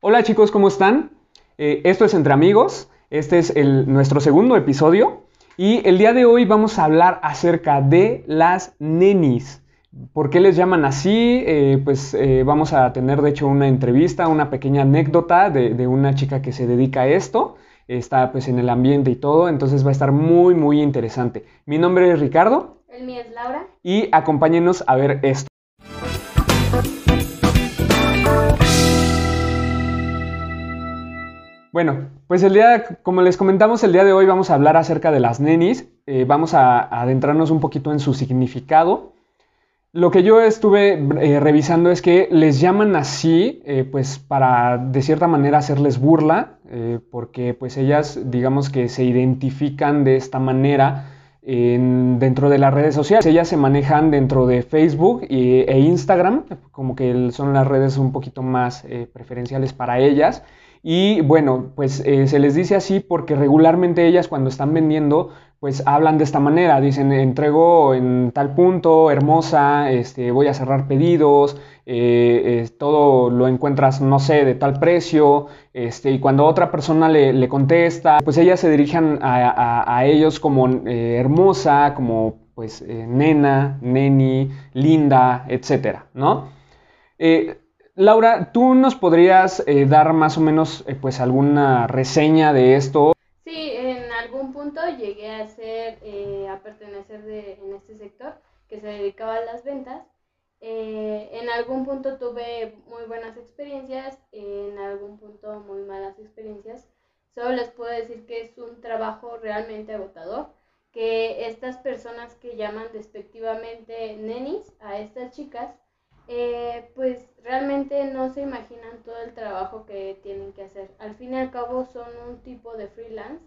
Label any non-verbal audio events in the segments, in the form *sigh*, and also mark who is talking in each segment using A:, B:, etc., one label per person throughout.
A: Hola chicos, ¿cómo están? Eh, esto es Entre Amigos, este es el- nuestro segundo episodio y el día de hoy vamos a hablar acerca de las nenis. ¿Por qué les llaman así? Eh, pues eh, vamos a tener de hecho una entrevista, una pequeña anécdota de, de una chica que se dedica a esto. Está pues en el ambiente y todo, entonces va a estar muy muy interesante. Mi nombre es Ricardo
B: El mío es Laura.
A: y acompáñenos a ver esto. Bueno, pues el día, como les comentamos, el día de hoy vamos a hablar acerca de las nenis. Eh, vamos a, adentrarnos un poquito en su significado. Lo que yo estuve eh, revisando es que les llaman así, eh, pues para de cierta manera hacerles burla, porque pues ellas, digamos que se identifican de esta manera en- dentro de las redes sociales. Ellas se manejan dentro de Facebook e Instagram, como que son las redes un poquito más preferenciales para ellas. Y bueno, pues eh, se les dice así porque regularmente ellas cuando están vendiendo, pues hablan de esta manera, dicen, entrego en tal punto, hermosa, este, voy a cerrar pedidos, eh, todo lo encuentras, no sé, de tal precio, este, y cuando otra persona le, contesta, pues ellas se dirigen a, a- ellos como eh, hermosa, como pues nena, neni, linda, etcétera, ¿no? Laura, ¿tú nos podrías eh, dar más o menos eh, pues alguna reseña de esto?
B: Sí, en algún punto llegué a ser, eh, a pertenecer de, en este sector que se dedicaba a las ventas. Eh, en algún punto tuve muy buenas experiencias, en algún punto muy malas experiencias. Solo les puedo decir que es un trabajo realmente agotador, que estas personas que llaman despectivamente nenis a estas chicas, eh, pues realmente no se imaginan todo el trabajo que tienen que hacer. Al fin y al cabo son un tipo de freelance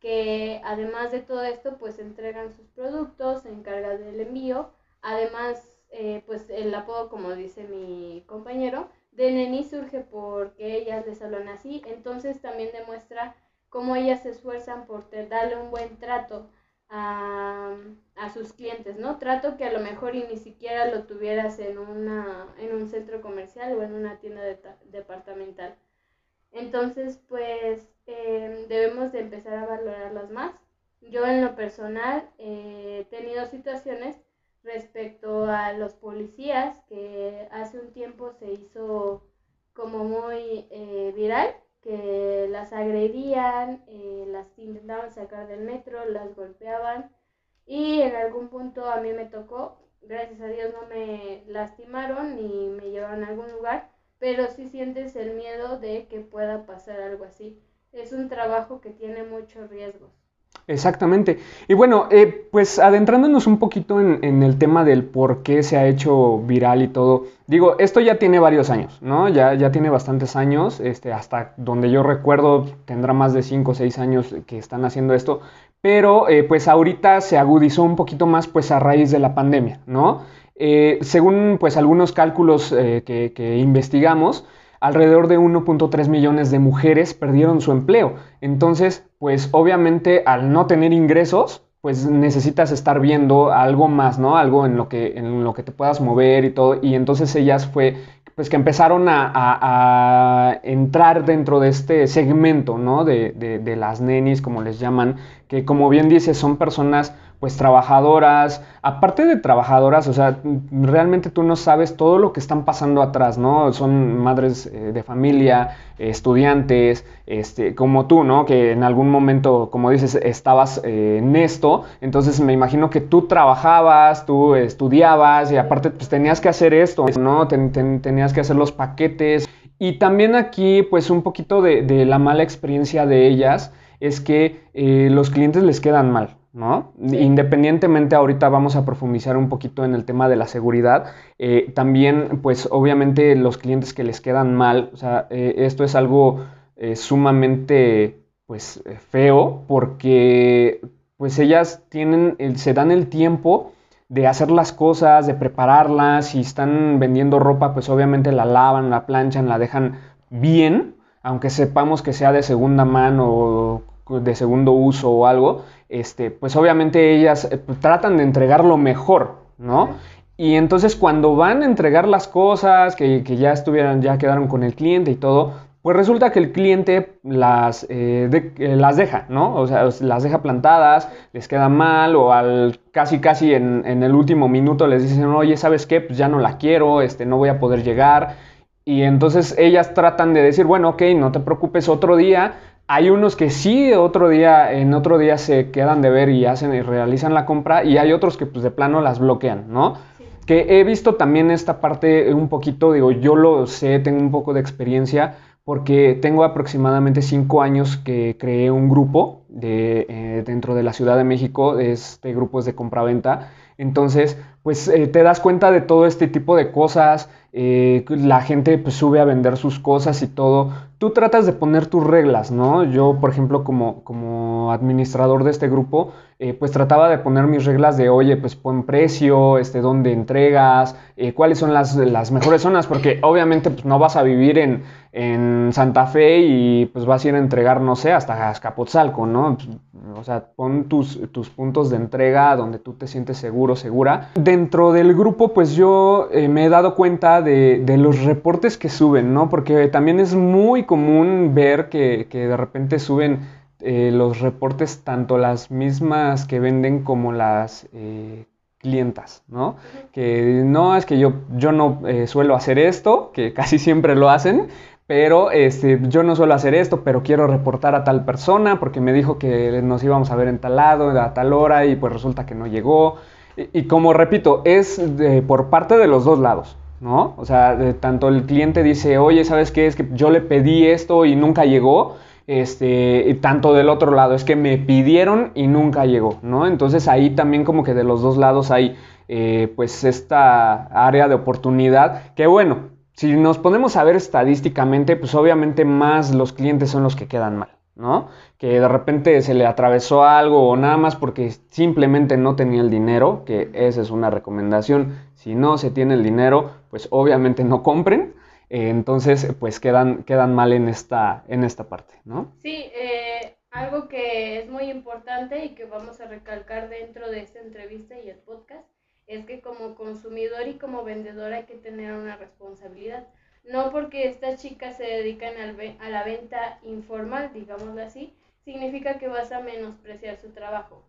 B: que además de todo esto pues entregan sus productos, se encargan del envío, además eh, pues el apodo como dice mi compañero de Neni surge porque ellas les hablan así, entonces también demuestra cómo ellas se esfuerzan por darle un buen trato a, a sus clientes, ¿no? Trato que a lo mejor y ni siquiera lo tuvieras en, una, en un centro comercial o en una tienda de- departamental. Entonces, pues eh, debemos de empezar a valorarlas más. Yo en lo personal eh, he tenido situaciones respecto a los policías que hace un tiempo se hizo como muy eh, viral, que las agredían, eh, las intentaban sacar del metro, las golpeaban y en algún punto a mí me tocó, gracias a Dios no me lastimaron ni me llevaron a algún lugar, pero sí sientes el miedo de que pueda pasar algo así. Es un trabajo que tiene muchos riesgos.
A: Exactamente. Y bueno, eh, pues adentrándonos un poquito en, el tema del por qué se ha hecho viral y todo. Digo, esto ya tiene varios años, ¿no? Ya, ya tiene bastantes años, este, hasta donde yo recuerdo tendrá más de 5 o 6 años que están haciendo esto, pero eh, pues ahorita se agudizó un poquito más pues a raíz de la pandemia, ¿no? Eh, según pues algunos cálculos que investigamos, alrededor de 1.3 millones de mujeres perdieron su empleo. Entonces, pues obviamente al no tener ingresos, pues necesitas estar viendo algo más, ¿no? Algo en lo que, en lo que te puedas mover y todo. Y entonces ellas fue, pues que empezaron a, a- entrar dentro de este segmento, ¿no? De, de- de las nenis, como les llaman, que como bien dices, son personas pues trabajadoras, aparte de trabajadoras, o sea, realmente tú no sabes todo lo que están pasando atrás, ¿no? Son madres eh, de familia, estudiantes, este, como tú, ¿no? Que en algún momento, como dices, estabas eh, en esto, entonces me imagino que tú trabajabas, tú estudiabas y aparte pues tenías que hacer esto, ¿no? Ten- ten- tenías que hacer los paquetes. Y también aquí, pues un poquito de, de la mala experiencia de ellas es que eh, los clientes les quedan mal, ¿no?
B: Sí.
A: Independientemente, ahorita vamos a profundizar un poquito en el tema de la seguridad. eh, también, pues obviamente los clientes que les quedan mal, o sea, eh, esto es algo eh, sumamente, pues, feo porque, pues ellas tienen, el- se dan el tiempo de hacer las cosas, de prepararlas, si están vendiendo ropa, pues obviamente la lavan, la planchan, la dejan bien, aunque sepamos que sea de segunda mano o de segundo uso o algo, este, pues obviamente ellas eh, pues, tratan de entregar lo mejor, ¿no? Y entonces cuando van a entregar las cosas, que, que ya estuvieran, ya quedaron con el cliente y todo, pues resulta que el cliente las, eh, las deja, ¿no? O sea, las deja plantadas, les queda mal o al casi casi en, en, el último minuto les dicen, oye, ¿sabes qué? Pues ya no la quiero, este, no voy a poder llegar. Y entonces ellas tratan de decir, bueno, ok, no te preocupes, otro día. Hay unos que sí, otro día, en otro día se quedan de ver y hacen y realizan la compra, y hay otros que pues de plano las bloquean, ¿no? Que he visto también esta parte un poquito, digo, yo lo sé, tengo un poco de experiencia, porque tengo aproximadamente cinco años que creé un grupo de, eh, dentro de la Ciudad de México, este grupo es de compraventa. Entonces, pues eh, te das cuenta de todo este tipo de cosas, eh, la gente pues, sube a vender sus cosas y todo. Tú tratas de poner tus reglas, ¿no? Yo, por ejemplo, como, como administrador de este grupo, eh, pues trataba de poner mis reglas de, oye, pues pon precio, este, dónde entregas, cuáles son las, las, mejores zonas, porque obviamente pues, no vas a vivir en, en, Santa Fe y pues vas a ir a entregar, no sé, hasta Azcapotzalco, ¿no? O sea, pon tus, tus puntos de entrega donde tú te sientes seguro, segura. Dentro del grupo, pues yo me he dado cuenta de, los reportes que suben, ¿no? Porque también es muy común ver que, de repente suben eh, los reportes tanto las mismas que venden como las eh, clientas, ¿no? Que no es que yo, yo no eh, suelo hacer esto, que *laughs* casi siempre lo hacen, pero este, yo no suelo hacer esto, pero quiero reportar a tal persona porque me dijo que nos íbamos a ver en tal lado, a tal hora, y pues resulta que no llegó. Y, como repito, es por parte de los dos lados. ¿No? O sea, tanto el cliente dice, oye, ¿sabes qué? Es que yo le pedí esto y nunca llegó. Este, y tanto del otro lado, es que me pidieron y nunca llegó, ¿no? Entonces ahí también como que de los dos lados hay eh, pues esta área de oportunidad que bueno, si nos ponemos a ver estadísticamente, pues obviamente más los clientes son los que quedan mal. ¿No? Que de repente se le atravesó algo o nada más porque simplemente no tenía el dinero, que esa es una recomendación. Si no se tiene el dinero, pues obviamente no compren. Eh, entonces, pues quedan, quedan mal en esta, en esta parte, ¿no?
C: Sí, eh, algo que es muy importante y que vamos a recalcar dentro de esta entrevista y el podcast es que como consumidor y como vendedor hay que tener una responsabilidad no porque estas chicas se dedican a la venta informal, digámoslo así, significa que vas a menospreciar su trabajo.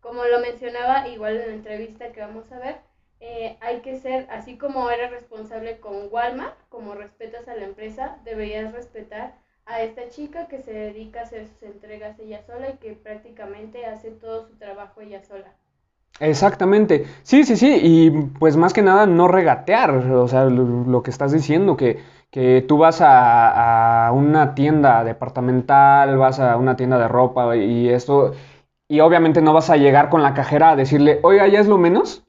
C: Como lo mencionaba igual en la entrevista que vamos a ver, eh, hay que ser, así como eres responsable con Walmart, como respetas a la empresa, deberías respetar a esta chica que se dedica a hacer sus entregas ella sola y que prácticamente hace todo su trabajo ella sola.
A: Exactamente. Sí, sí, sí. Y pues más que nada no regatear. O sea, lo, que estás diciendo, que, que tú vas a, a, una tienda departamental, vas a una tienda de ropa y esto, y obviamente no vas a llegar con la cajera a decirle, oiga, ¿ya es lo menos?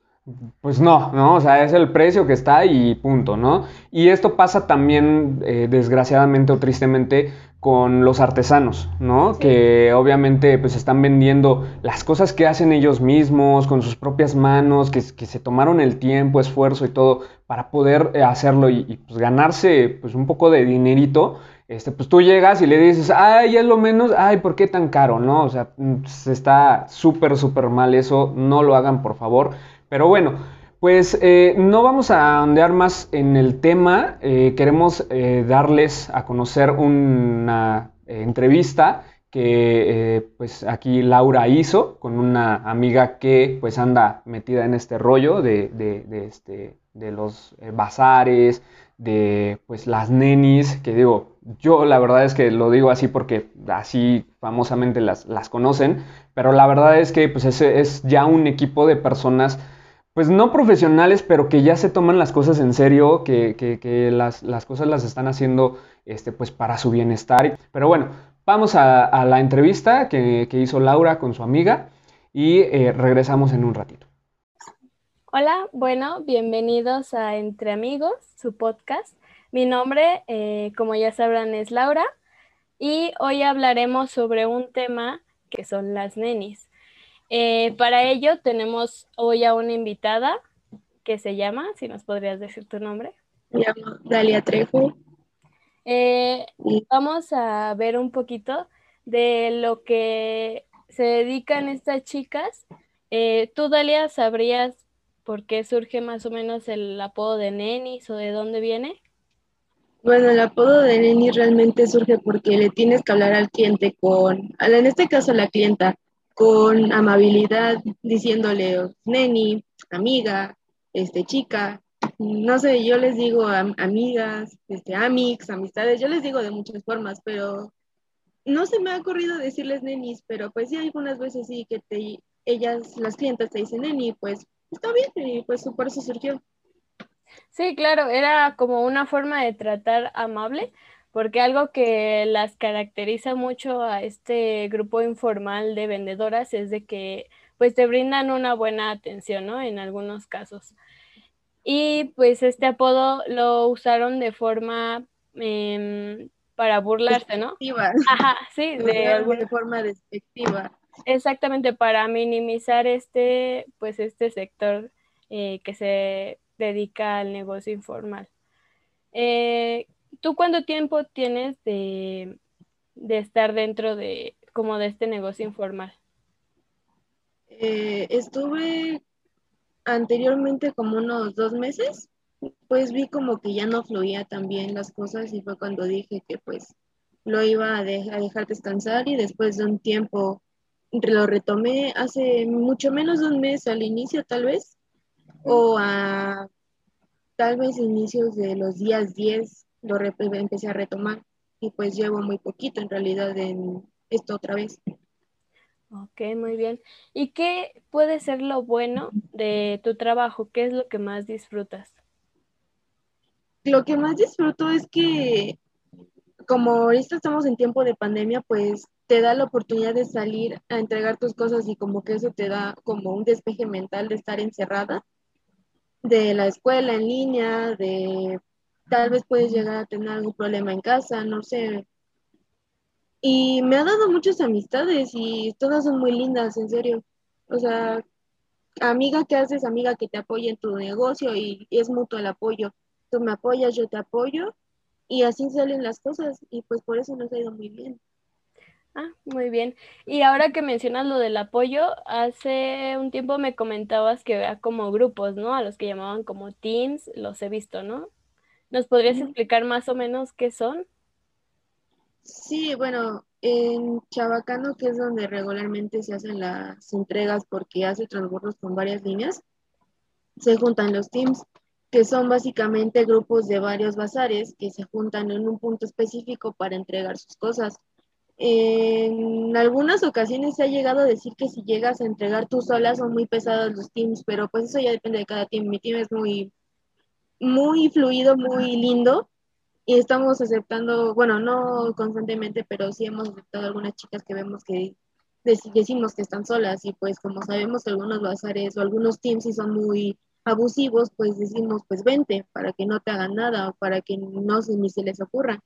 A: Pues no, ¿no? O sea, es el precio que está y punto, ¿no? Y esto pasa también, eh, desgraciadamente o tristemente, con los artesanos, ¿no? Que obviamente pues están vendiendo las cosas que hacen ellos mismos, con sus propias manos, que, se tomaron el tiempo, esfuerzo y todo para poder eh, hacerlo y, pues ganarse pues un poco de dinerito. Este, pues tú llegas y le dices, ay, es lo menos, ay, ¿por qué tan caro? ¿No? O sea, mm, está súper, súper mal eso, no lo hagan por favor. Pero bueno, pues eh, no vamos a ondear más en el tema. Eh, queremos eh, darles a conocer una entrevista que pues aquí Laura hizo con una amiga que pues anda metida en este rollo de, de, este, de los bazares, de pues las nenis, que digo, yo la verdad es que lo digo así porque así famosamente las, las conocen, pero la verdad es que pues ese es ya un equipo de personas pues no profesionales, pero que ya se toman las cosas en serio, que, las, cosas las están haciendo este, pues para su bienestar. Pero bueno, vamos a, la entrevista que, hizo Laura con su amiga y eh, regresamos en un ratito.
B: Hola, bueno, bienvenidos a Entre Amigos, su podcast. Mi nombre, eh, como ya sabrán, es Laura y hoy hablaremos sobre un tema que son las nenis. Eh, para ello tenemos hoy a una invitada que se llama, si nos podrías decir tu nombre.
D: Me llamo Dalia Trejo.
B: Eh, vamos a ver un poquito de lo que se dedican estas chicas. Eh, ¿Tú, Dalia, sabrías por qué surge más o menos el apodo de Nenis o de dónde viene?
D: Bueno, el apodo de Neni realmente surge porque le tienes que hablar al cliente con, en este caso la clienta, con amabilidad, diciéndole Neni, amiga, este, chica, no sé, yo les digo amigas, este, amix, amistades, yo les digo de muchas formas, pero no se me ha ocurrido decirles nenis, pero pues sí, algunas veces sí que te, ellas, las clientas te dicen neni, pues está bien, y pues por eso surgió.
B: Sí, claro, era como una forma de tratar amable, porque algo que las caracteriza mucho a este grupo informal de vendedoras es de que pues te brindan una buena atención, ¿no? En algunos casos. Y pues este apodo lo usaron de forma em, para burlarse, ¿no? Ajá, sí,
D: de, alguna forma despectiva.
B: Exactamente, para minimizar este, pues este sector eh, que se dedica al negocio informal. Eh, ¿Tú cuánto tiempo tienes de, de, estar dentro de como de este negocio informal?
D: Eh, estuve anteriormente como unos dos meses, pues vi como que ya no fluía tan bien las cosas y fue cuando dije que pues lo iba a, dejar descansar y después de un tiempo lo retomé hace mucho menos de un mes al inicio tal vez o a tal vez inicios de los días 10 lo empecé a retomar y pues llevo muy poquito en realidad en esto otra vez.
B: Ok, muy bien. ¿Y qué puede ser lo bueno de tu trabajo? ¿Qué es lo que más disfrutas?
D: Lo que más disfruto es que como ahorita estamos en tiempo de pandemia, pues te da la oportunidad de salir a entregar tus cosas y como que eso te da como un despeje mental de estar encerrada de la escuela en línea, de tal vez puedes llegar a tener algún problema en casa, no sé, y me ha dado muchas amistades y todas son muy lindas, en serio. O sea, amiga que haces, amiga que te apoya en tu negocio y, es mutuo el apoyo. Tú me apoyas, yo te apoyo y así salen las cosas y pues por eso nos ha ido muy bien.
B: Ah, muy bien. Y ahora que mencionas lo del apoyo, hace un tiempo me comentabas que vea como grupos, ¿no? A los que llamaban como teams, los he visto, ¿no? ¿Nos podrías explicar más o menos qué son?
D: Sí, bueno, en Chabacano, que es donde regularmente se hacen las entregas porque hace transbordos con varias líneas, se juntan los teams, que son básicamente grupos de varios bazares que se juntan en un punto específico para entregar sus cosas. En algunas ocasiones se ha llegado a decir que si llegas a entregar tú sola son muy pesados los teams, pero pues eso ya depende de cada team. Mi team es muy, muy fluido, muy lindo y estamos aceptando, bueno, no constantemente, pero sí hemos aceptado algunas chicas que vemos que decimos que están solas y pues como sabemos que algunos bazares o algunos teams sí son muy abusivos, pues decimos pues vente para que no te hagan nada o para que no se, ni se les ocurra.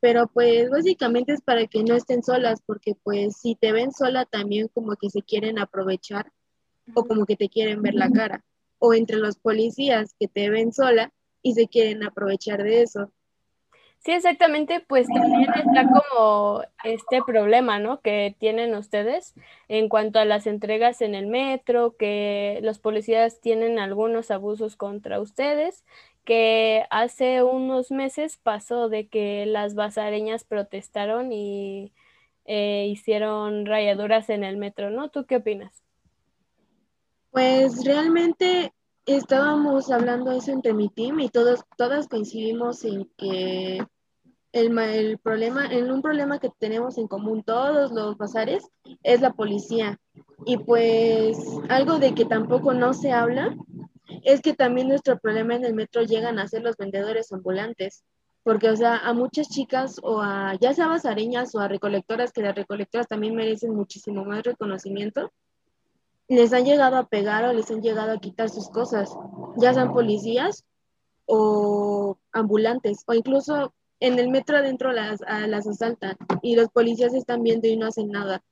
D: Pero pues básicamente es para que no estén solas porque pues si te ven sola también como que se quieren aprovechar o como que te quieren ver la cara. O entre los policías que te ven sola y se quieren aprovechar de eso.
B: Sí, exactamente, pues también está como este problema, ¿no? Que tienen ustedes en cuanto a las entregas en el metro, que los policías tienen algunos abusos contra ustedes, que hace unos meses pasó de que las basareñas protestaron y eh, hicieron rayaduras en el metro, ¿no? ¿Tú qué opinas?
D: Pues realmente estábamos hablando eso entre mi team y todos, todas coincidimos en que el, el, problema, en un problema que tenemos en común todos los bazares es la policía. Y pues algo de que tampoco no se habla es que también nuestro problema en el metro llegan a ser los vendedores ambulantes. Porque, o sea, a muchas chicas o a ya sea bazareñas o a recolectoras, que las recolectoras también merecen muchísimo más reconocimiento, les han llegado a pegar o les han llegado a quitar sus cosas, ya sean policías o ambulantes, o incluso en el metro adentro las, las asaltan y los policías están viendo y no hacen nada.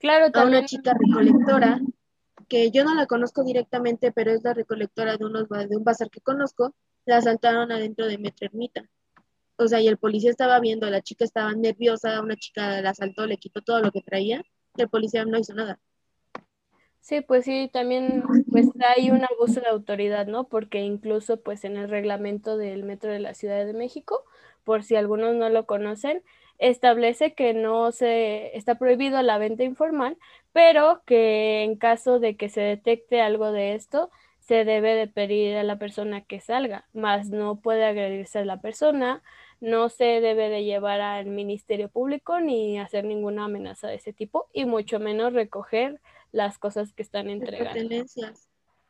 B: Claro,
D: también. A una chica recolectora, que yo no la conozco directamente, pero es la recolectora de, unos, de un bazar que conozco, la asaltaron adentro de Metro Ermita. O sea, y el policía estaba viendo, la chica estaba nerviosa, una chica la asaltó, le quitó todo lo que traía, y el policía no hizo nada.
B: Sí, pues sí, también pues hay un abuso de autoridad, ¿no? Porque incluso pues en el reglamento del Metro de la Ciudad de México, por si algunos no lo conocen, establece que no se está prohibido la venta informal, pero que en caso de que se detecte algo de esto, se debe de pedir a la persona que salga, más no puede agredirse a la persona, no se debe de llevar al Ministerio Público ni hacer ninguna amenaza de ese tipo y mucho menos recoger las cosas que están entregando.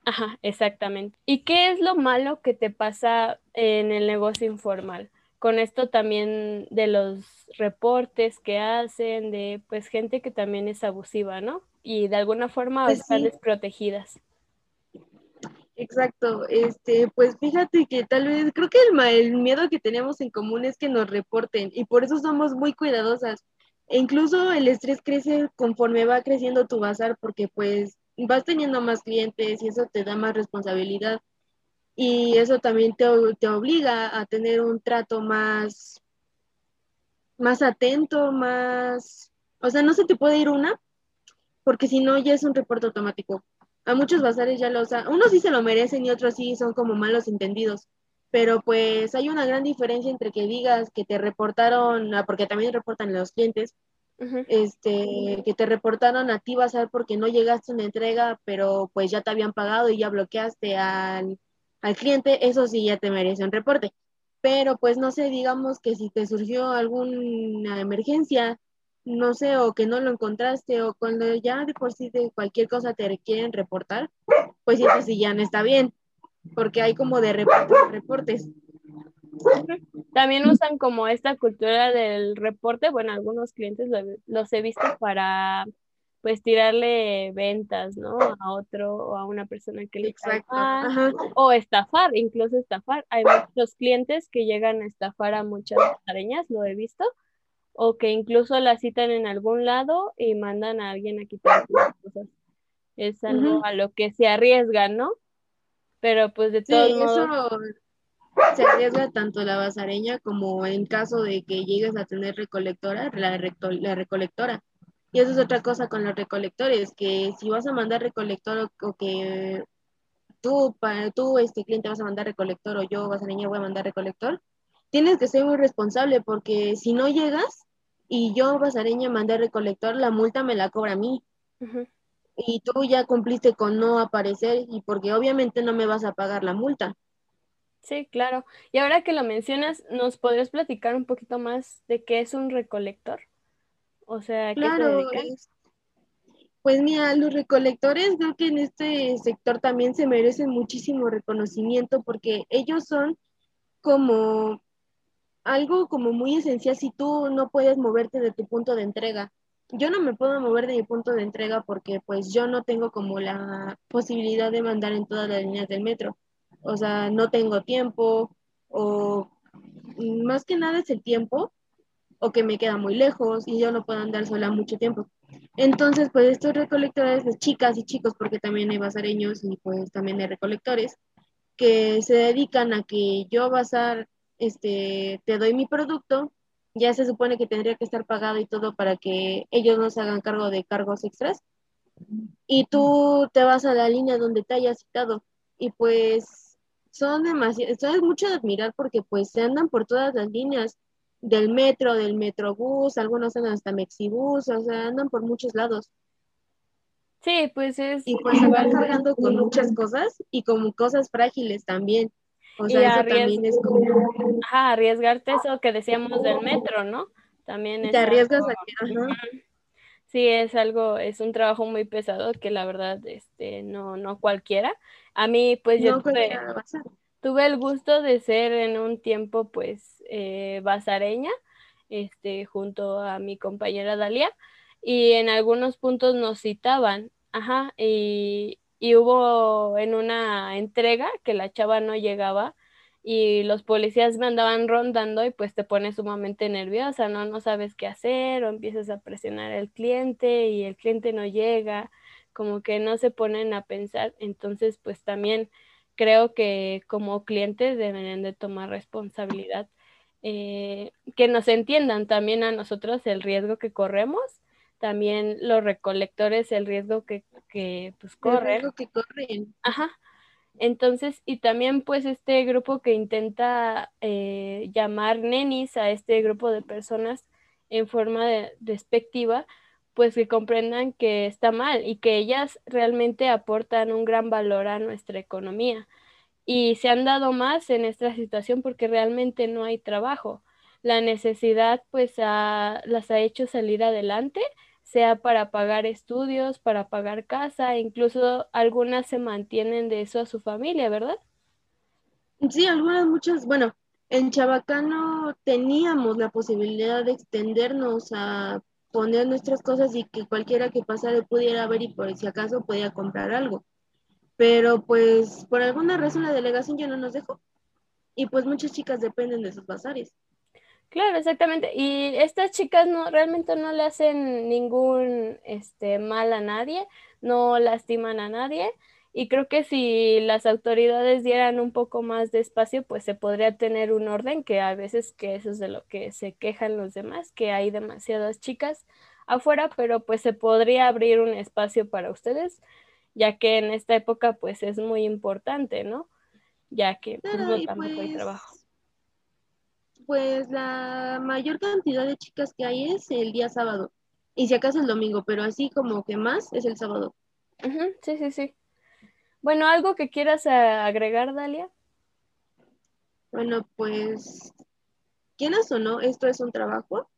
B: Ajá, exactamente. ¿Y qué es lo malo que te pasa en el negocio informal? Con esto también de los reportes que hacen, de pues gente que también es abusiva, ¿no? Y de alguna forma pues están desprotegidas.
D: Exacto, este, pues fíjate que tal vez, creo que el, el miedo que tenemos en común es que nos reporten y por eso somos muy cuidadosas. E incluso el estrés crece conforme va creciendo tu bazar porque pues vas teniendo más clientes y eso te da más responsabilidad y eso también te, te obliga a tener un trato más, más atento, más, o sea, no se te puede ir una porque si no ya es un reporte automático a muchos bazares ya los... Unos sí se lo merecen y otros sí son como malos entendidos. Pero pues hay una gran diferencia entre que digas que te reportaron, porque también reportan los clientes, este, que te reportaron a ti bazar porque no llegaste a una entrega, pero pues ya te habían pagado y ya bloqueaste al, al cliente, eso sí ya te merece un reporte. Pero pues no sé, digamos que si te surgió alguna emergencia no sé, o que no lo encontraste, o cuando ya de por sí de cualquier cosa te quieren reportar, pues eso sí ya no está bien, porque hay como de reportes, reportes.
B: También usan como esta cultura del reporte, bueno, algunos clientes los he visto para pues tirarle ventas, ¿no? A otro o a una persona que le Exacto. o estafar, incluso estafar. Hay muchos clientes que llegan a estafar a muchas areñas, lo he visto, o que incluso la citan en algún lado y mandan a alguien a quitar las cosas. Es algo a lo que se arriesgan, ¿no? Pero pues de todos sí, Eso
D: se arriesga tanto la basareña como en caso de que llegues a tener recolectora, la, la recolectora. Y eso es otra cosa con los recolectores, que si vas a mandar recolector o, que tú, para, tú, este cliente, vas a mandar recolector o yo, basareña, voy a mandar recolector, tienes que ser muy responsable porque si no llegas y yo, basareña, mandé recolector, la multa me la cobra a mí. Y tú ya cumpliste con no aparecer y porque obviamente no me vas a pagar la multa.
B: Sí, claro. Y ahora que lo mencionas, ¿nos podrías platicar un poquito más de qué es un recolector? O sea, ¿qué claro,
D: Pues mira, los recolectores creo que en este sector también se merecen muchísimo reconocimiento porque ellos son como algo como muy esencial si tú no puedes moverte de tu punto de entrega. Yo no me puedo mover de mi punto de entrega porque pues yo no tengo como la posibilidad de mandar en todas las líneas del metro. O sea, no tengo tiempo o más que nada es el tiempo o que me queda muy lejos y yo no puedo andar sola mucho tiempo. Entonces, pues estos recolectores de chicas y chicos, porque también hay basareños y pues también hay recolectores, que se dedican a que yo basar este, te doy mi producto, ya se supone que tendría que estar pagado y todo para que ellos no se hagan cargo de cargos extras. Y tú te vas a la línea donde te hayas citado. Y pues son demasiado, es mucho de admirar porque pues se andan por todas las líneas del metro, del metrobús, algunos andan hasta Mexibus, o sea, andan por muchos lados.
B: Sí, pues es.
D: Y pues se van cargando con muchas cosas y con cosas frágiles también. O sea, eso también es como...
B: Ajá, arriesgarte eso que decíamos del metro, ¿no? También es
D: Te arriesgas a que...
B: Sí, es algo, es un trabajo muy pesado que la verdad, este, no, no cualquiera. A mí, pues yo tuve, tuve, el gusto de ser en un tiempo, pues, eh, basareña, este, junto a mi compañera Dalia, y en algunos puntos nos citaban, ajá, y, y hubo en una entrega que la chava no llegaba y los policías me andaban rondando y pues te pones sumamente nerviosa, ¿no? No sabes qué hacer o empiezas a presionar al cliente y el cliente no llega, como que no se ponen a pensar. Entonces, pues también creo que como clientes deben de tomar responsabilidad, eh, que nos entiendan también a nosotros el riesgo que corremos también los recolectores, el riesgo que, que pues corren.
D: El riesgo que corren.
B: Ajá. Entonces, y también pues este grupo que intenta eh, llamar nenis a este grupo de personas en forma de, despectiva, pues que comprendan que está mal y que ellas realmente aportan un gran valor a nuestra economía. Y se han dado más en esta situación porque realmente no hay trabajo. La necesidad pues las ha hecho salir adelante sea para pagar estudios, para pagar casa, incluso algunas se mantienen de eso a su familia, ¿verdad?
D: Sí, algunas, muchas, bueno, en Chabacano teníamos la posibilidad de extendernos a poner nuestras cosas y que cualquiera que pasara pudiera ver y por si acaso podía comprar algo. Pero pues por alguna razón la delegación ya no nos dejó. Y pues muchas chicas dependen de sus bazares.
B: Claro, exactamente. Y estas chicas no realmente no le hacen ningún este mal a nadie, no lastiman a nadie. Y creo que si las autoridades dieran un poco más de espacio, pues se podría tener un orden, que a veces que eso es de lo que se quejan los demás, que hay demasiadas chicas afuera, pero pues se podría abrir un espacio para ustedes, ya que en esta época pues es muy importante, ¿no? Ya que pues, no tampoco hay pues, trabajo
D: pues la mayor cantidad de chicas que hay es el día sábado. Y si acaso el domingo, pero así como que más es el sábado.
B: sí, sí, sí. Bueno, ¿algo que quieras agregar, Dalia?
D: Bueno, pues, quieras o no, esto es un trabajo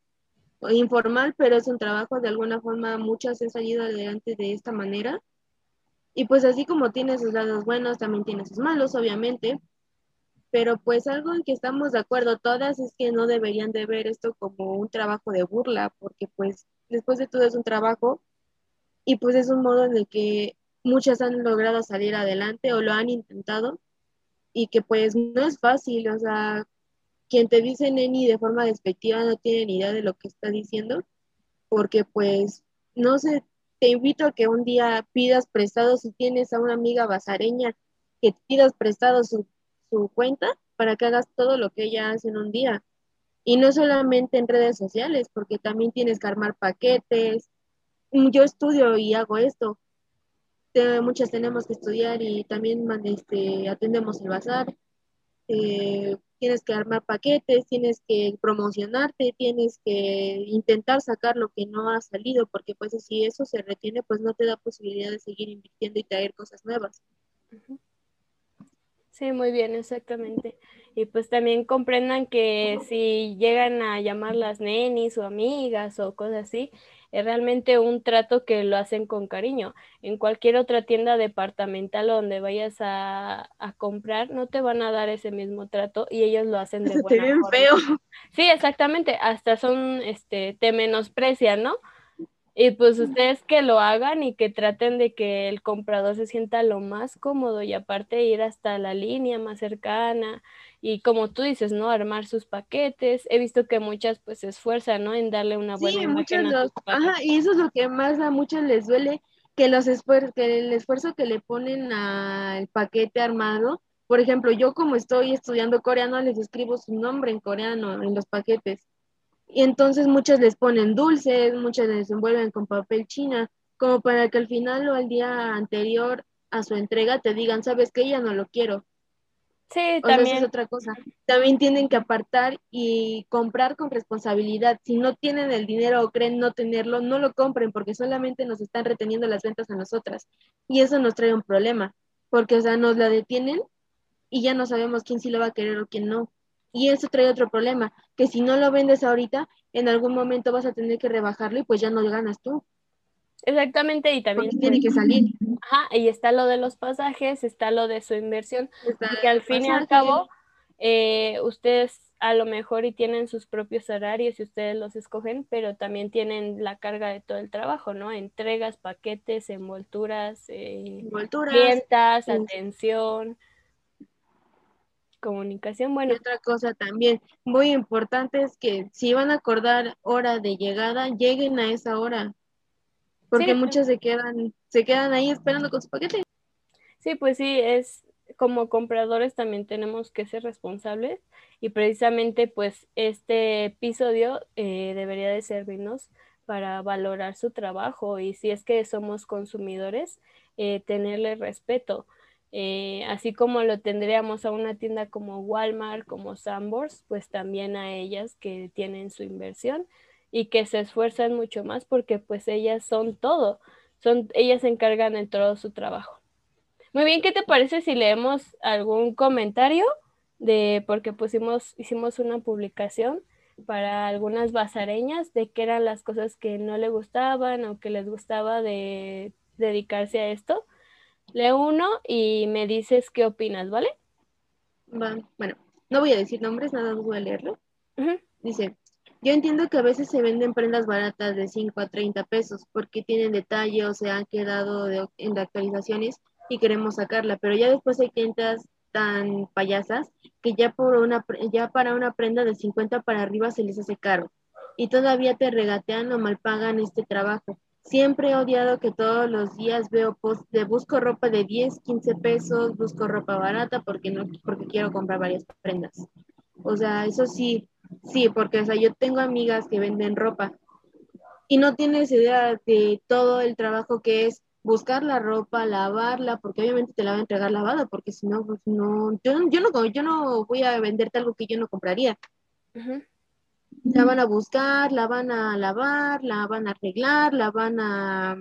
D: informal, pero es un trabajo, de alguna forma muchas han salido adelante de esta manera. Y pues así como tiene sus lados buenos, también tiene sus malos, obviamente pero pues algo en que estamos de acuerdo todas es que no deberían de ver esto como un trabajo de burla, porque pues después de todo es un trabajo y pues es un modo en el que muchas han logrado salir adelante o lo han intentado y que pues no es fácil, o sea, quien te dice neni de forma despectiva no tiene ni idea de lo que está diciendo, porque pues no sé, te invito a que un día pidas prestado si tienes a una amiga basareña que pidas prestado su su cuenta para que hagas todo lo que ella hace en un día. Y no solamente en redes sociales, porque también tienes que armar paquetes. Yo estudio y hago esto. muchas tenemos que estudiar y también este, atendemos el bazar. Eh, tienes que armar paquetes, tienes que promocionarte, tienes que intentar sacar lo que no ha salido, porque pues si eso se retiene, pues no te da posibilidad de seguir invirtiendo y traer cosas nuevas.
B: Sí, muy bien, exactamente. Y pues también comprendan que si llegan a llamarlas nenis o amigas o cosas así, es realmente un trato que lo hacen con cariño. En cualquier otra tienda departamental donde vayas a, comprar, no te van a dar ese mismo trato y ellos lo hacen de buena forma. feo. Sí, exactamente. Hasta son, este, te menosprecian, ¿no? Y pues ustedes que lo hagan y que traten de que el comprador se sienta lo más cómodo y aparte ir hasta la línea más cercana y como tú dices, ¿no? Armar sus paquetes. He visto que muchas pues se esfuerzan, ¿no? En darle una buena
D: sí, muchas Ajá, y eso es lo que más a muchos les duele, que, los que el esfuerzo que le ponen al paquete armado. Por ejemplo, yo como estoy estudiando coreano, les escribo su nombre en coreano en los paquetes y entonces muchas les ponen dulces, muchas les envuelven con papel china, como para que al final o al día anterior a su entrega te digan, sabes que ya no lo quiero.
B: Sí, también.
D: es otra cosa. También tienen que apartar y comprar con responsabilidad. Si no tienen el dinero o creen no tenerlo, no lo compren porque solamente nos están reteniendo las ventas a nosotras. Y eso nos trae un problema, porque, o sea, nos la detienen y ya no sabemos quién sí lo va a querer o quién no. Y eso trae otro problema, que si no lo vendes ahorita, en algún momento vas a tener que rebajarlo y pues ya no ganas tú.
B: Exactamente, y también
D: tiene que salir.
B: Ajá, y está lo de los pasajes, está lo de su inversión, que al fin y al cabo, eh, ustedes a lo mejor y tienen sus propios horarios y ustedes los escogen, pero también tienen la carga de todo el trabajo, ¿no? Entregas, paquetes, envolturas, eh,
D: envolturas
B: atención comunicación. Bueno.
D: Y otra cosa también muy importante es que si van a acordar hora de llegada, lleguen a esa hora. Porque pues. muchos se quedan, se quedan ahí esperando con su paquete.
B: Sí, pues sí, es como compradores también tenemos que ser responsables y precisamente pues este episodio eh, debería de servirnos para valorar su trabajo y si es que somos consumidores, eh, tenerle respeto. Eh, así como lo tendríamos a una tienda como Walmart, como Sambors, pues también a ellas que tienen su inversión y que se esfuerzan mucho más porque pues ellas son todo, son, ellas se encargan de todo su trabajo. Muy bien, ¿qué te parece si leemos algún comentario de porque pusimos, hicimos una publicación para algunas basareñas de qué eran las cosas que no le gustaban o que les gustaba de dedicarse a esto? Leo uno y me dices qué opinas, ¿vale?
D: Bueno, no voy a decir nombres, nada más voy a leerlo. Dice, yo entiendo que a veces se venden prendas baratas de 5 a 30 pesos porque tienen detalle o se han quedado en actualizaciones y queremos sacarla, pero ya después hay clientas tan payasas que ya, por una, ya para una prenda de 50 para arriba se les hace caro y todavía te regatean o mal pagan este trabajo. Siempre he odiado que todos los días veo post de busco ropa de 10, 15 pesos, busco ropa barata porque no porque quiero comprar varias prendas. O sea, eso sí, sí, porque o sea, yo tengo amigas que venden ropa y no tienes idea de todo el trabajo que es buscar la ropa, lavarla, porque obviamente te la va a entregar lavada, porque si no, pues no, yo, no, yo no voy a venderte algo que yo no compraría. La van a buscar, la van a lavar, la van a arreglar, la van a,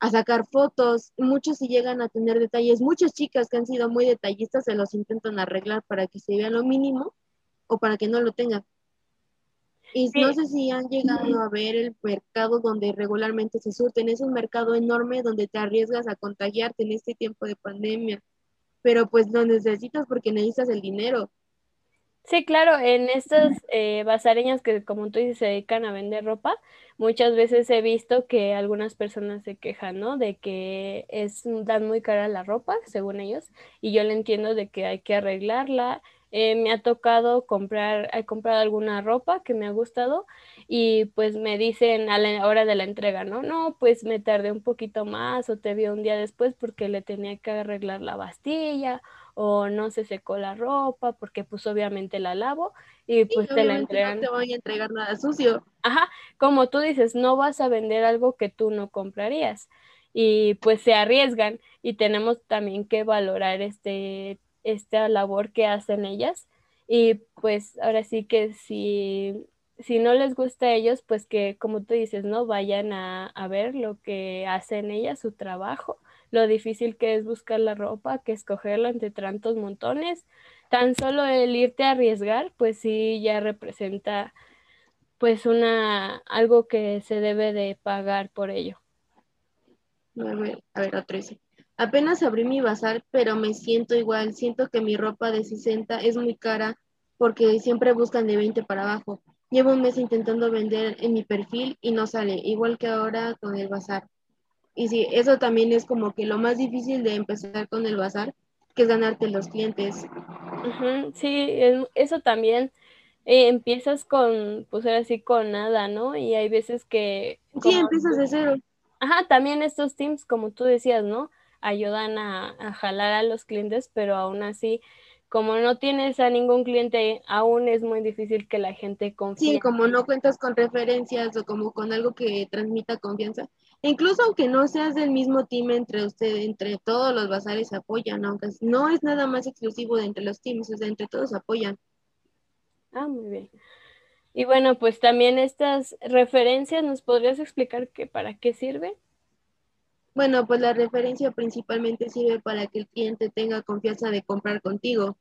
D: a sacar fotos. Muchos si llegan a tener detalles. Muchas chicas que han sido muy detallistas se los intentan arreglar para que se vea lo mínimo o para que no lo tengan. Y no sé si han llegado a ver el mercado donde regularmente se surten. Es un mercado enorme donde te arriesgas a contagiarte en este tiempo de pandemia. Pero pues lo necesitas porque necesitas el dinero.
B: Sí, claro, en estas eh, basareñas que como tú dices se dedican a vender ropa, muchas veces he visto que algunas personas se quejan, ¿no? De que es dan muy cara la ropa, según ellos, y yo le entiendo de que hay que arreglarla. Eh, me ha tocado comprar, he comprado alguna ropa que me ha gustado y pues me dicen a la hora de la entrega, ¿no? No, pues me tardé un poquito más o te vi un día después porque le tenía que arreglar la bastilla o no se secó la ropa porque pues obviamente la lavo y pues te la entregan.
D: No te voy a entregar nada sucio.
B: Ajá, como tú dices, no vas a vender algo que tú no comprarías y pues se arriesgan y tenemos también que valorar este esta labor que hacen ellas y pues ahora sí que si si no les gusta a ellos, pues que como tú dices, ¿no? Vayan a, a ver lo que hacen ellas, su trabajo lo difícil que es buscar la ropa, que escogerla entre tantos montones. Tan solo el irte a arriesgar, pues sí, ya representa pues una algo que se debe de pagar por ello.
D: A ver, a ver, Apenas abrí mi bazar, pero me siento igual. Siento que mi ropa de 60 es muy cara porque siempre buscan de 20 para abajo. Llevo un mes intentando vender en mi perfil y no sale, igual que ahora con el bazar. Y sí, eso también es como que lo más difícil de empezar con el bazar, que es ganarte los clientes.
B: sí, eso también eh, empiezas con, pues ahora sí, con nada, ¿no? Y hay veces que...
D: Sí, empiezas de cero.
B: Ajá, también estos teams, como tú decías, ¿no? Ayudan a, a jalar a los clientes, pero aún así como no tienes a ningún cliente, aún es muy difícil que la gente confíe.
D: Sí, como no cuentas con referencias o como con algo que transmita confianza. Incluso aunque no seas del mismo team entre ustedes, entre todos los bazares se apoyan, aunque no es nada más exclusivo de entre los teams, es de entre todos apoyan.
B: Ah, muy bien. Y bueno, pues también estas referencias, ¿nos podrías explicar qué para qué sirve?
D: Bueno, pues la referencia principalmente sirve para que el cliente tenga confianza de comprar contigo.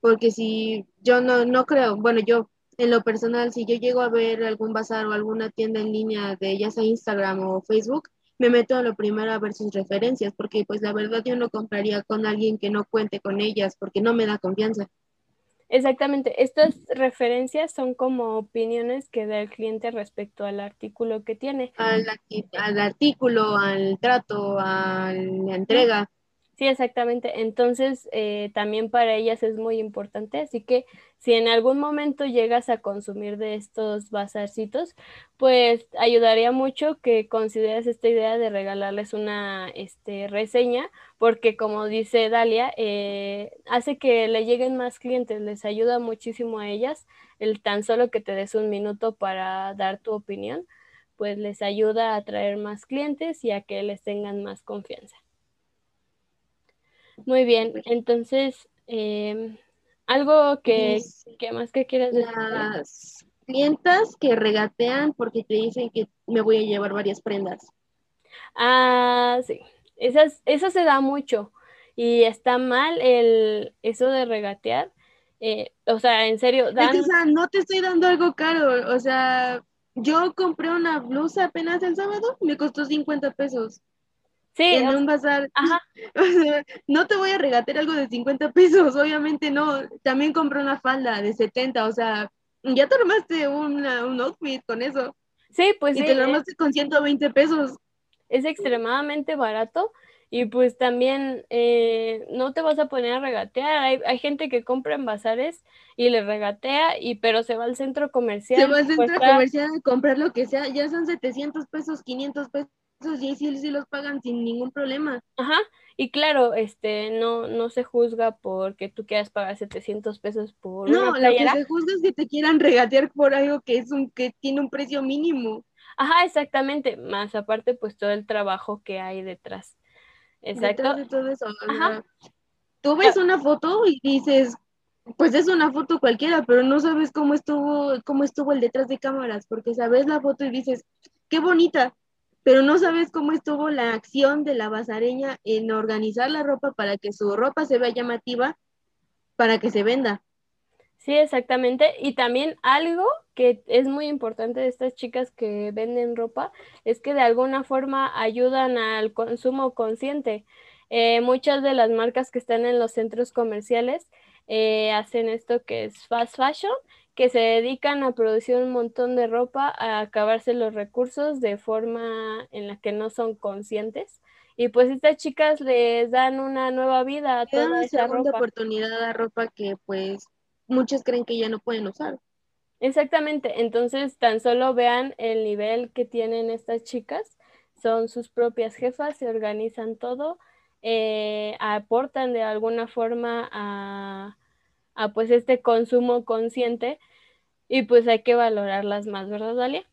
D: Porque si yo no, no creo, bueno, yo en lo personal, si yo llego a ver algún bazar o alguna tienda en línea de ya sea Instagram o Facebook, me meto a lo primero a ver sus referencias, porque pues la verdad yo no compraría con alguien que no cuente con ellas, porque no me da confianza.
B: Exactamente, estas referencias son como opiniones que da el cliente respecto al artículo que tiene.
D: Al, artículo, al trato, a la entrega.
B: Sí, exactamente. Entonces, eh, también para ellas es muy importante. Así que si en algún momento llegas a consumir de estos bazarcitos, pues ayudaría mucho que consideres esta idea de regalarles una este, reseña, porque como dice Dalia, eh, hace que le lleguen más clientes, les ayuda muchísimo a ellas el tan solo que te des un minuto para dar tu opinión pues les ayuda a atraer más clientes y a que les tengan más confianza. Muy bien, entonces, em, algo que, más que quieras
D: decir. Las clientas que regatean porque te dicen que me voy a llevar varias prendas.
B: Ah, sí, Esas, eso se da mucho y está mal el, eso de regatear. Eh, o sea, en serio,
D: dan... o sea, no te estoy dando algo caro, o sea, yo compré una blusa apenas el sábado, me costó 50 pesos. Sí. En un bazar. *laughs* Ajá. no te voy a regatear algo de 50 pesos, obviamente no. También compré una falda de 70, o sea, ya te armaste una, un outfit con eso.
B: Sí, pues
D: y te lo armaste con 120 pesos.
B: Es extremadamente barato y pues también eh, no te vas a poner a regatear. Hay, hay, gente que compra en bazares y le regatea, y pero se va al centro comercial.
D: Se va al centro comercial a comprar lo que sea. Ya son 700 pesos, 500 pesos y sí, sí los pagan sin ningún problema.
B: Ajá, y claro, este, no, no se juzga porque tú quieras pagar 700 pesos por
D: No, lo que se juzga es que te quieran regatear por algo que es un, que tiene un precio mínimo.
B: Ajá, exactamente, más aparte pues todo el trabajo que hay detrás. Exacto.
D: tú ves una foto y dices, pues es una foto cualquiera, pero no sabes cómo estuvo, cómo estuvo el detrás de cámaras, porque sabes la foto y dices, qué bonita, pero no sabes cómo estuvo la acción de la basareña en organizar la ropa para que su ropa se vea llamativa, para que se venda.
B: Sí, exactamente. Y también algo que es muy importante de estas chicas que venden ropa es que de alguna forma ayudan al consumo consciente. Eh, muchas de las marcas que están en los centros comerciales eh, hacen esto que es fast fashion que se dedican a producir un montón de ropa, a acabarse los recursos de forma en la que no son conscientes. Y pues estas chicas les dan una nueva vida a toda esa ropa.
D: oportunidad a ropa que pues muchos creen que ya no pueden usar.
B: Exactamente, entonces tan solo vean el nivel que tienen estas chicas, son sus propias jefas, se organizan todo, eh, aportan de alguna forma a, a pues este consumo consciente y pues hay que valorarlas más, ¿verdad, Dalia?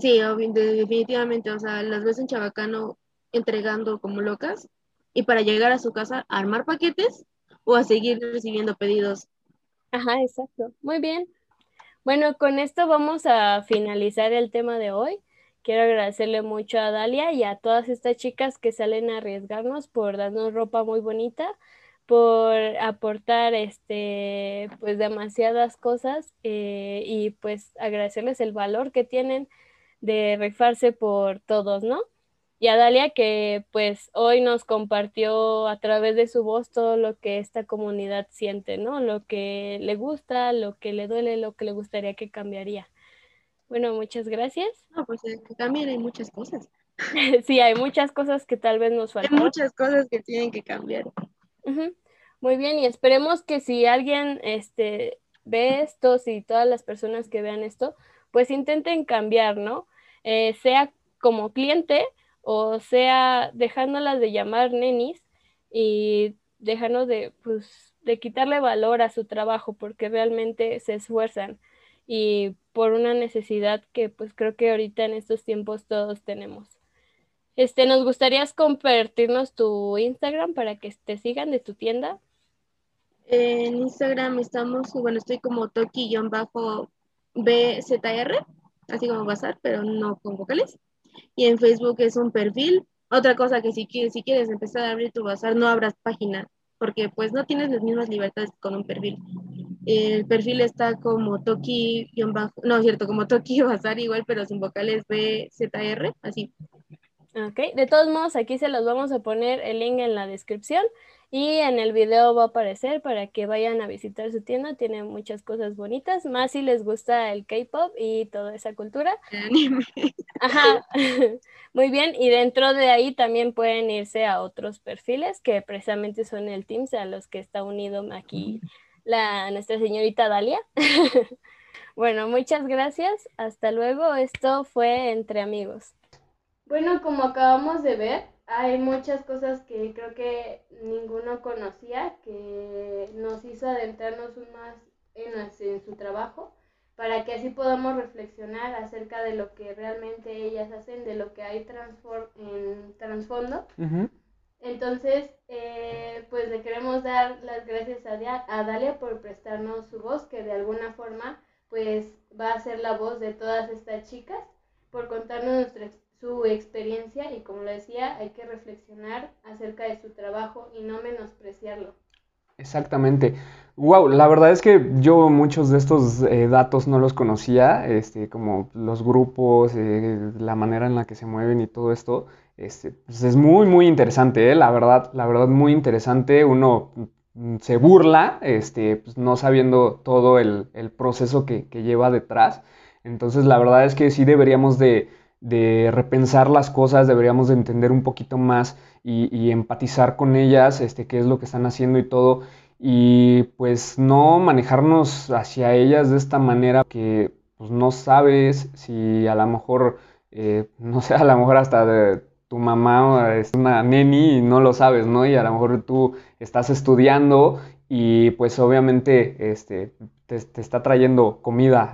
D: Sí, definitivamente, o sea, las ves en Chabacano entregando como locas y para llegar a su casa a armar paquetes o a seguir recibiendo pedidos.
B: Ajá, exacto. Muy bien. Bueno, con esto vamos a finalizar el tema de hoy. Quiero agradecerle mucho a Dalia y a todas estas chicas que salen a arriesgarnos por darnos ropa muy bonita por aportar este pues demasiadas cosas eh, y pues agradecerles el valor que tienen de rifarse por todos, ¿no? Y a Dalia que pues hoy nos compartió a través de su voz todo lo que esta comunidad siente, ¿no? Lo que le gusta, lo que le duele, lo que le gustaría que cambiaría. Bueno, muchas gracias.
D: No, pues eh, también hay muchas cosas. *laughs*
B: sí, hay muchas cosas que tal vez nos faltan.
D: Hay muchas cosas que tienen que cambiar.
B: Muy bien, y esperemos que si alguien este, ve esto, si todas las personas que vean esto, pues intenten cambiar, ¿no? Eh, sea como cliente o sea dejándolas de llamar nenis y dejando de, pues, de quitarle valor a su trabajo porque realmente se esfuerzan y por una necesidad que pues creo que ahorita en estos tiempos todos tenemos. Este, nos gustaría compartirnos tu Instagram para que te sigan de tu tienda.
D: En Instagram estamos, bueno, estoy como toki-bzr, así como bazar, pero no con vocales. Y en Facebook es un perfil. Otra cosa que si quieres, si quieres empezar a abrir tu bazar, no abras página, porque pues no tienes las mismas libertades con un perfil. El perfil está como toki no es cierto, como toki bazar igual, pero sin vocales bzr, así.
B: Ok, de todos modos aquí se los vamos a poner el link en la descripción y en el video va a aparecer para que vayan a visitar su tienda, tiene muchas cosas bonitas, más si les gusta el K-pop y toda esa cultura. Ajá, *laughs* muy bien, y dentro de ahí también pueden irse a otros perfiles que precisamente son el Teams a los que está unido aquí la nuestra señorita Dalia. *laughs* bueno, muchas gracias, hasta luego, esto fue Entre Amigos.
C: Bueno, como acabamos de ver, hay muchas cosas que creo que ninguno conocía, que nos hizo adentrarnos más en, en su trabajo.
B: para que así podamos reflexionar acerca de lo que realmente ellas hacen, de lo que hay en trasfondo. Entonces, eh, pues le queremos dar las gracias a, a Dalia por prestarnos su voz, que de alguna forma pues va a ser la voz de todas estas chicas, por contarnos nuestra, su experiencia y como lo decía, hay que reflexionar acerca de su trabajo y no menospreciarlo.
A: Exactamente. Wow, la verdad es que yo muchos de estos eh, datos no los conocía, este, como los grupos, eh, la manera en la que se mueven y todo esto. Este, pues es muy, muy interesante, ¿eh? la verdad, la verdad, muy interesante. Uno mm, se burla, este, pues, no sabiendo todo el, proceso que, lleva detrás. Entonces, la verdad es que sí deberíamos de, repensar las cosas, deberíamos de entender un poquito más y, y, empatizar con ellas, este, qué es lo que están haciendo y todo y pues no manejarnos hacia ellas de esta manera que pues no sabes si a lo mejor, eh, *laughs* no sé, a lo mejor hasta de, tu mamá es una neni y no lo sabes, ¿no? Y a lo mejor tú estás estudiando y pues obviamente este, te, está trayendo comida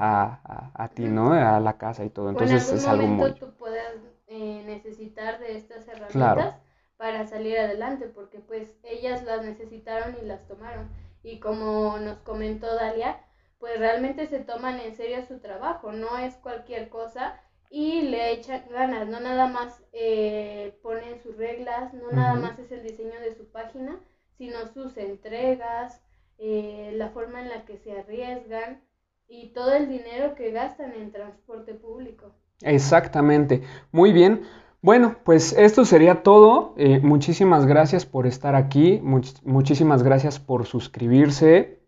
A: a, ti, ¿no? A la casa y todo. Entonces
B: es algo muy... tú puedes eh, necesitar de estas herramientas para salir adelante, porque pues ellas las necesitaron y las tomaron. Y como nos comentó Dalia, pues realmente se toman en serio su trabajo, no es cualquier cosa y le echan ganas, no nada más eh, ponen sus reglas, no nada más es el diseño de su página, sino sus entregas, eh, la forma en la que se arriesgan y todo el dinero que gastan en transporte público.
A: Exactamente, muy bien. Bueno, pues esto sería todo. Eh, muchísimas gracias por estar aquí, muchísimas gracias por suscribirse.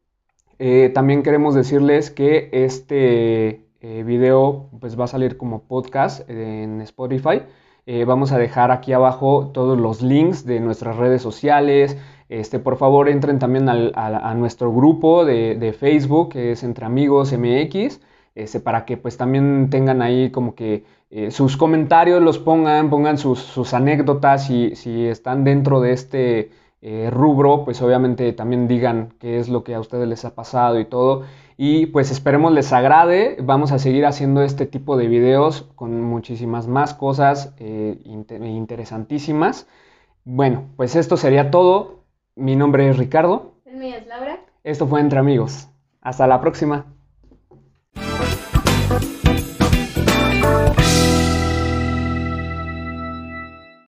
A: Eh, también queremos decirles que este eh, video pues, va a salir como podcast en Spotify. vamos a dejar aquí abajo todos los links de nuestras redes sociales. Este, por favor, entren también a, nuestro grupo de, de, Facebook, que es Entre Amigos MX, este, para que pues también tengan ahí como que eh, sus comentarios los pongan, pongan sus, anécdotas y si están dentro de este eh, rubro, pues obviamente también digan qué es lo que a ustedes les ha pasado y todo. Y pues esperemos les agrade. Vamos a seguir haciendo este tipo de videos con muchísimas más cosas eh, interesantísimas. Bueno, pues esto sería todo. Mi nombre es Ricardo.
B: El mío es Laura.
A: Esto fue Entre Amigos. Hasta la próxima.